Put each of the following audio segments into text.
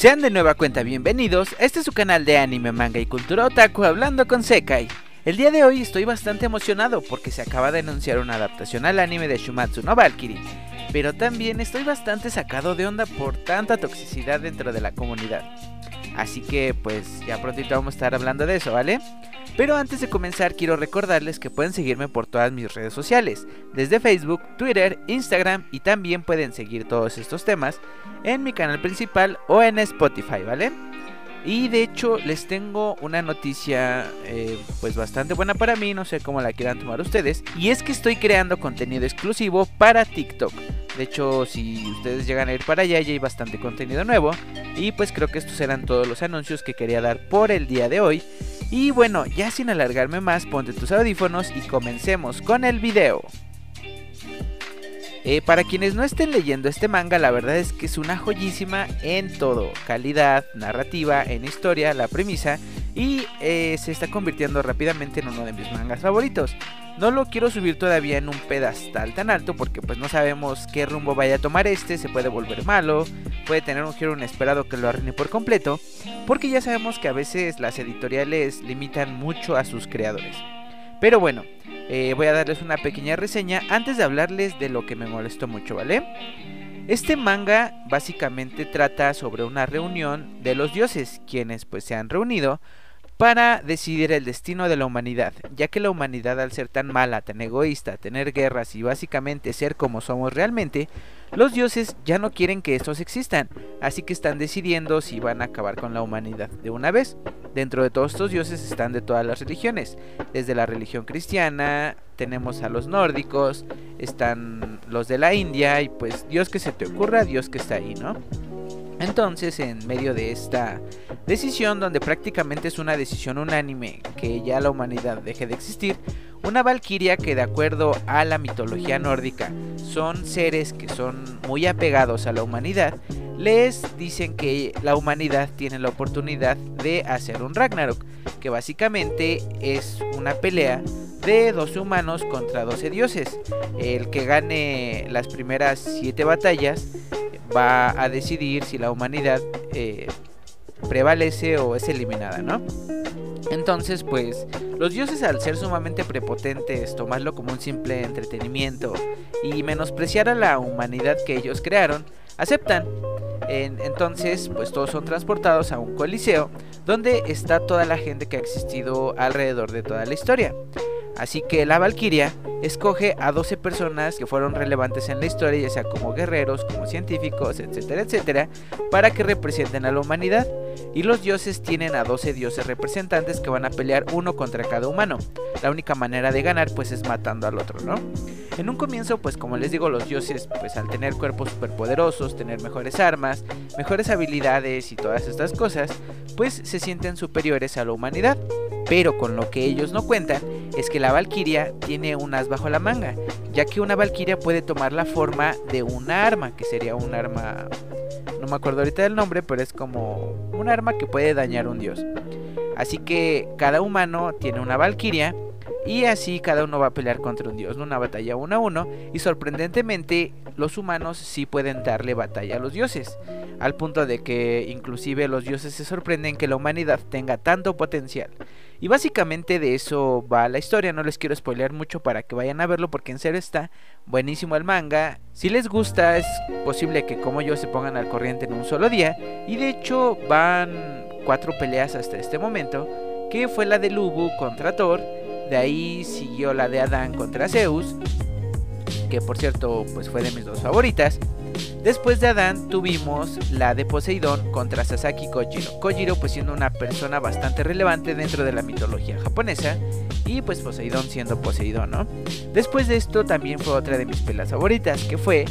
Sean de nueva cuenta bienvenidos, este es su canal de anime, manga y cultura otaku hablando con Sekai. El día de hoy estoy bastante emocionado porque se acaba de anunciar una adaptación al anime de Shumatsu no Valkyrie, pero también estoy bastante sacado de onda por tanta toxicidad dentro de la comunidad. Así que pues ya prontito vamos a estar hablando de eso, ¿vale? Pero antes de comenzar quiero recordarles que pueden seguirme por todas mis redes sociales, desde Facebook, Twitter, Instagram y también pueden seguir todos estos temas en mi canal principal o en Spotify, ¿vale? Y de hecho les tengo una noticia eh, pues bastante buena para mí, no sé cómo la quieran tomar ustedes. Y es que estoy creando contenido exclusivo para TikTok. De hecho, si ustedes llegan a ir para allá, ya hay bastante contenido nuevo. Y pues creo que estos eran todos los anuncios que quería dar por el día de hoy. Y bueno, ya sin alargarme más, ponte tus audífonos y comencemos con el video. Eh, para quienes no estén leyendo este manga, la verdad es que es una joyísima en todo, calidad, narrativa, en historia, la premisa y eh, se está convirtiendo rápidamente en uno de mis mangas favoritos. No lo quiero subir todavía en un pedestal tan alto porque pues no sabemos qué rumbo vaya a tomar este, se puede volver malo, puede tener un giro inesperado que lo arruine por completo, porque ya sabemos que a veces las editoriales limitan mucho a sus creadores. Pero bueno, eh, voy a darles una pequeña reseña antes de hablarles de lo que me molestó mucho, ¿vale? Este manga básicamente trata sobre una reunión de los dioses, quienes pues se han reunido para decidir el destino de la humanidad, ya que la humanidad al ser tan mala, tan egoísta, tener guerras y básicamente ser como somos realmente, los dioses ya no quieren que estos existan, así que están decidiendo si van a acabar con la humanidad de una vez. Dentro de todos estos dioses están de todas las religiones, desde la religión cristiana, tenemos a los nórdicos, están los de la India y pues Dios que se te ocurra, Dios que está ahí, ¿no? Entonces, en medio de esta decisión, donde prácticamente es una decisión unánime que ya la humanidad deje de existir, una valquiria que de acuerdo a la mitología nórdica son seres que son muy apegados a la humanidad, les dicen que la humanidad tiene la oportunidad de hacer un Ragnarok, que básicamente es una pelea de 12 humanos contra 12 dioses. El que gane las primeras 7 batallas va a decidir si la humanidad eh, prevalece o es eliminada, ¿no? Entonces, pues, los dioses al ser sumamente prepotentes, tomarlo como un simple entretenimiento y menospreciar a la humanidad que ellos crearon, aceptan. entonces, pues todos son transportados a un coliseo donde está toda la gente que ha existido alrededor de toda la historia. Así que la Valquiria escoge a 12 personas que fueron relevantes en la historia, ya sea como guerreros, como científicos, etcétera, etcétera, para que representen a la humanidad. Y los dioses tienen a 12 dioses representantes que van a pelear uno contra cada humano. La única manera de ganar pues es matando al otro, ¿no? En un comienzo pues como les digo los dioses pues al tener cuerpos superpoderosos, tener mejores armas, mejores habilidades y todas estas cosas, pues se sienten superiores a la humanidad. Pero con lo que ellos no cuentan es que la Valquiria tiene un as bajo la manga, ya que una Valquiria puede tomar la forma de un arma, que sería un arma, no me acuerdo ahorita del nombre, pero es como un arma que puede dañar a un dios. Así que cada humano tiene una Valquiria y así cada uno va a pelear contra un dios, una batalla uno a uno. Y sorprendentemente los humanos sí pueden darle batalla a los dioses. Al punto de que inclusive los dioses se sorprenden que la humanidad tenga tanto potencial. Y básicamente de eso va la historia. No les quiero spoilear mucho para que vayan a verlo porque en serio está buenísimo el manga. Si les gusta es posible que como yo se pongan al corriente en un solo día. Y de hecho van cuatro peleas hasta este momento. Que fue la de Lubu contra Thor de ahí siguió la de Adán contra Zeus, que por cierto pues fue de mis dos favoritas. Después de Adán tuvimos la de Poseidón contra Sasaki Kojiro. Kojiro pues siendo una persona bastante relevante dentro de la mitología japonesa y pues Poseidón siendo Poseidón, ¿no? Después de esto también fue otra de mis pelas favoritas que fue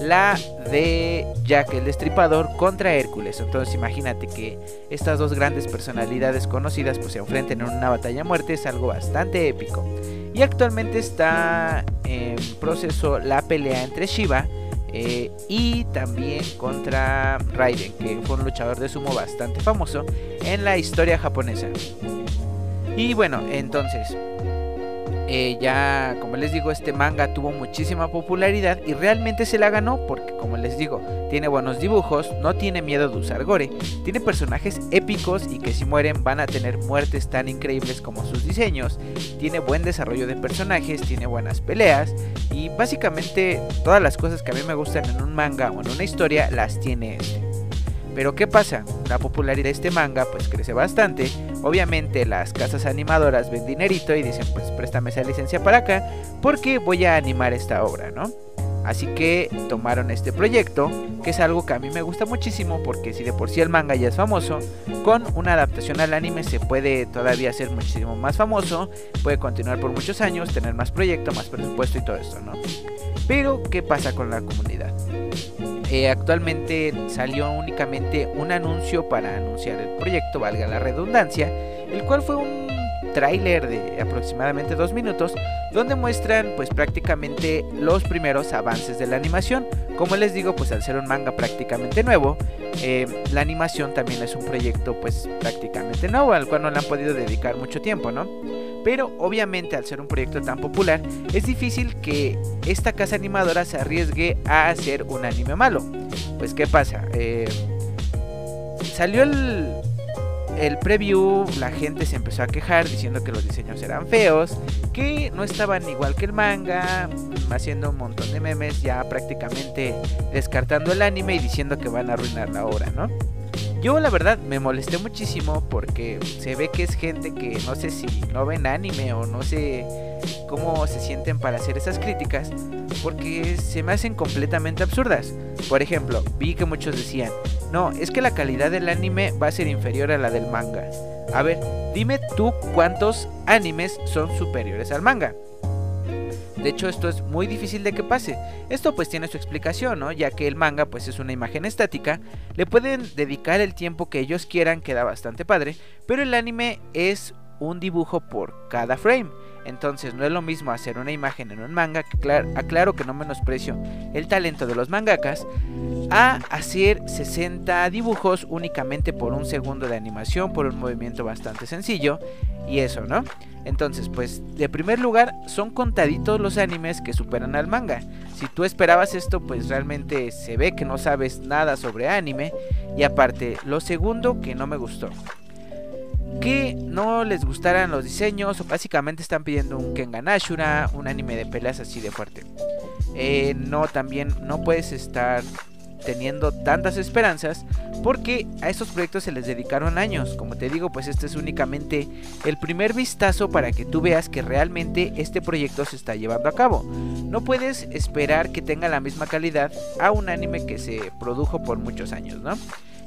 la de Jack el Destripador contra Hércules. Entonces imagínate que estas dos grandes personalidades conocidas pues se enfrenten en una batalla a muerte, es algo bastante épico. Y actualmente está en proceso la pelea entre Shiva eh, y también contra Raiden, que fue un luchador de sumo bastante famoso en la historia japonesa. Y bueno, entonces, eh, ya, como les digo, este manga tuvo muchísima popularidad y realmente se la ganó porque, como les digo, tiene buenos dibujos, no tiene miedo de usar gore, tiene personajes épicos y que si mueren van a tener muertes tan increíbles como sus diseños, tiene buen desarrollo de personajes, tiene buenas peleas y básicamente todas las cosas que a mí me gustan en un manga o en una historia las tiene este. Pero ¿qué pasa? La popularidad de este manga pues crece bastante. Obviamente las casas animadoras ven dinerito y dicen pues préstame esa licencia para acá porque voy a animar esta obra, ¿no? Así que tomaron este proyecto, que es algo que a mí me gusta muchísimo porque si de por sí el manga ya es famoso, con una adaptación al anime se puede todavía hacer muchísimo más famoso, puede continuar por muchos años, tener más proyecto, más presupuesto y todo esto, ¿no? Pero, ¿qué pasa con la comunidad? Eh, actualmente salió únicamente un anuncio para anunciar el proyecto, valga la redundancia, el cual fue un tráiler de aproximadamente dos minutos donde muestran pues prácticamente los primeros avances de la animación. Como les digo pues al ser un manga prácticamente nuevo eh, la animación también es un proyecto pues prácticamente nuevo al cual no le han podido dedicar mucho tiempo no pero obviamente al ser un proyecto tan popular es difícil que esta casa animadora se arriesgue a hacer un anime malo. Pues qué pasa eh, salió el el preview la gente se empezó a quejar diciendo que los diseños eran feos, que no estaban igual que el manga, haciendo un montón de memes, ya prácticamente descartando el anime y diciendo que van a arruinar la obra, ¿no? Yo la verdad me molesté muchísimo porque se ve que es gente que no sé si no ven anime o no sé cómo se sienten para hacer esas críticas porque se me hacen completamente absurdas. Por ejemplo, vi que muchos decían, no, es que la calidad del anime va a ser inferior a la del manga. A ver, dime tú cuántos animes son superiores al manga. De hecho, esto es muy difícil de que pase. Esto pues tiene su explicación, ¿no? Ya que el manga pues es una imagen estática, le pueden dedicar el tiempo que ellos quieran, queda bastante padre, pero el anime es un dibujo por cada frame. Entonces no es lo mismo hacer una imagen en un manga, que aclaro que no menosprecio el talento de los mangakas, a hacer 60 dibujos únicamente por un segundo de animación, por un movimiento bastante sencillo, y eso, ¿no? Entonces, pues, de primer lugar, son contaditos los animes que superan al manga. Si tú esperabas esto, pues realmente se ve que no sabes nada sobre anime. Y aparte, lo segundo que no me gustó que no les gustaran los diseños o básicamente están pidiendo un Kengan Ashura, un anime de peleas así de fuerte. Eh, no, también no puedes estar teniendo tantas esperanzas porque a estos proyectos se les dedicaron años. Como te digo, pues este es únicamente el primer vistazo para que tú veas que realmente este proyecto se está llevando a cabo. No puedes esperar que tenga la misma calidad a un anime que se produjo por muchos años, ¿no?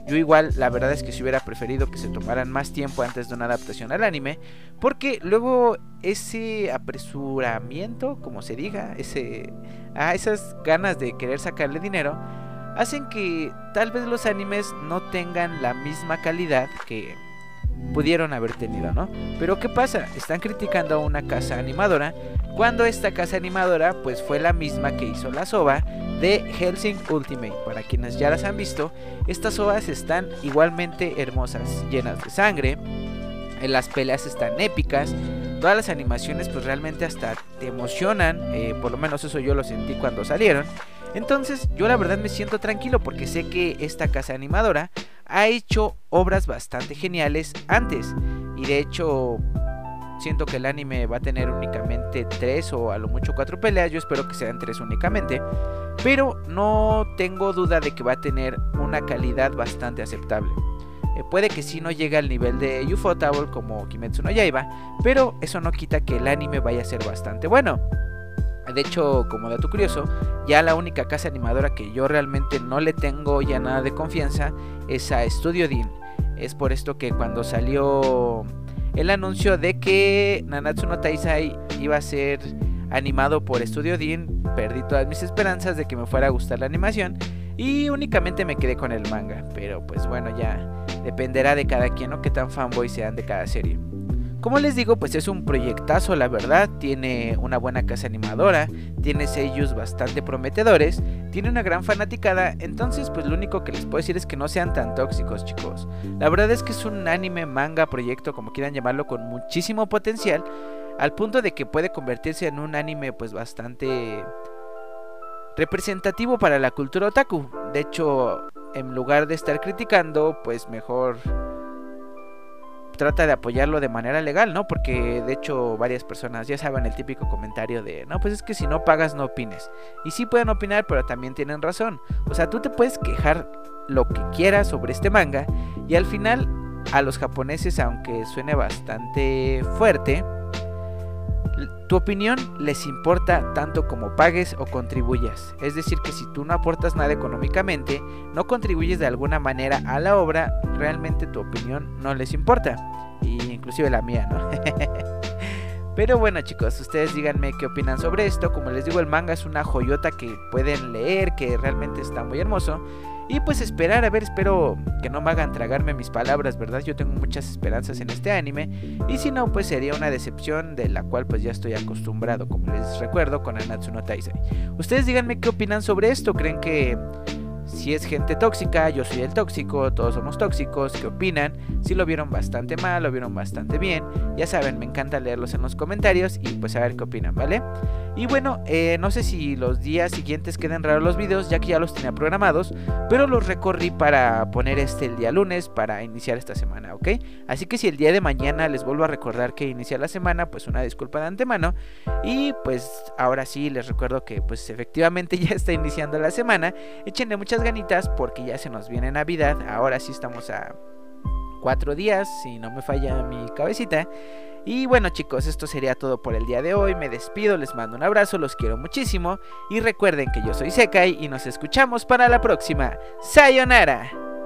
Yo igual, la verdad es que si hubiera preferido que se tomaran más tiempo antes de una adaptación al anime, porque luego ese apresuramiento, como se diga, ese, a esas ganas de querer sacarle dinero, hacen que tal vez los animes no tengan la misma calidad que pudieron haber tenido, ¿no? Pero ¿qué pasa? Están criticando a una casa animadora cuando esta casa animadora pues fue la misma que hizo la soba de Helsing Ultimate. Para quienes ya las han visto, estas ovas están igualmente hermosas, llenas de sangre, las peleas están épicas, todas las animaciones pues realmente hasta te emocionan, eh, por lo menos eso yo lo sentí cuando salieron. Entonces yo la verdad me siento tranquilo porque sé que esta casa animadora ha hecho obras bastante geniales antes. Y de hecho siento que el anime va a tener únicamente tres o a lo mucho cuatro peleas. Yo espero que sean tres únicamente. Pero no tengo duda de que va a tener una calidad bastante aceptable. Eh, puede que sí no llegue al nivel de Ufotable como Kimetsu no Yaiba, pero eso no quita que el anime vaya a ser bastante bueno. De hecho, como dato curioso, ya la única casa animadora que yo realmente no le tengo ya nada de confianza es a Studio Dean. Es por esto que cuando salió el anuncio de que Nanatsu no Taisai iba a ser animado por Studio Dean, perdí todas mis esperanzas de que me fuera a gustar la animación y únicamente me quedé con el manga. Pero pues bueno, ya dependerá de cada quien o qué tan fanboy sean de cada serie. Como les digo, pues es un proyectazo, la verdad. Tiene una buena casa animadora, tiene sellos bastante prometedores, tiene una gran fanaticada. Entonces, pues lo único que les puedo decir es que no sean tan tóxicos, chicos. La verdad es que es un anime, manga, proyecto, como quieran llamarlo, con muchísimo potencial. al punto de que puede convertirse en un anime pues bastante representativo para la cultura otaku. De hecho, en lugar de estar criticando, pues mejor trata de apoyarlo de manera legal, ¿no? Porque de hecho varias personas ya saben el típico comentario de, no, pues es que si no pagas no opines. Y sí pueden opinar, pero también tienen razón. O sea, tú te puedes quejar lo que quieras sobre este manga y al final a los japoneses, aunque suene bastante fuerte, tu opinión les importa tanto como pagues o contribuyas. Es decir, que si tú no aportas nada económicamente, no contribuyes de alguna manera a la obra, realmente tu opinión no les importa. Y inclusive la mía, ¿no? Pero bueno chicos, ustedes díganme qué opinan sobre esto. Como les digo, el manga es una joyota que pueden leer, que realmente está muy hermoso. Y pues esperar, a ver, espero que no me hagan tragarme mis palabras, ¿verdad? Yo tengo muchas esperanzas en este anime. Y si no, pues sería una decepción de la cual pues ya estoy acostumbrado, como les recuerdo, con Anatsu no Taisai. Ustedes díganme qué opinan sobre esto. ¿Creen que si es gente tóxica, yo soy el tóxico, todos somos tóxicos, ¿qué opinan? Si lo vieron bastante mal, lo vieron bastante bien, ya saben, me encanta leerlos en los comentarios y pues a ver qué opinan, ¿vale? Y bueno, eh, no sé si los días siguientes queden raros los videos, ya que ya los tenía programados, pero los recorrí para poner este el día lunes para iniciar esta semana, ¿ok? Así que si el día de mañana les vuelvo a recordar que inicia la semana, pues una disculpa de antemano. Y pues ahora sí les recuerdo que pues efectivamente ya está iniciando la semana. Échenle ganitas porque ya se nos viene Navidad. Ahora sí estamos a cuatro días, si no me falla mi cabecita. Y bueno chicos, esto sería todo por el día de hoy. Me despido, les mando un abrazo, los quiero muchísimo. Y recuerden que yo soy Sekai y nos escuchamos para la próxima. Sayonara.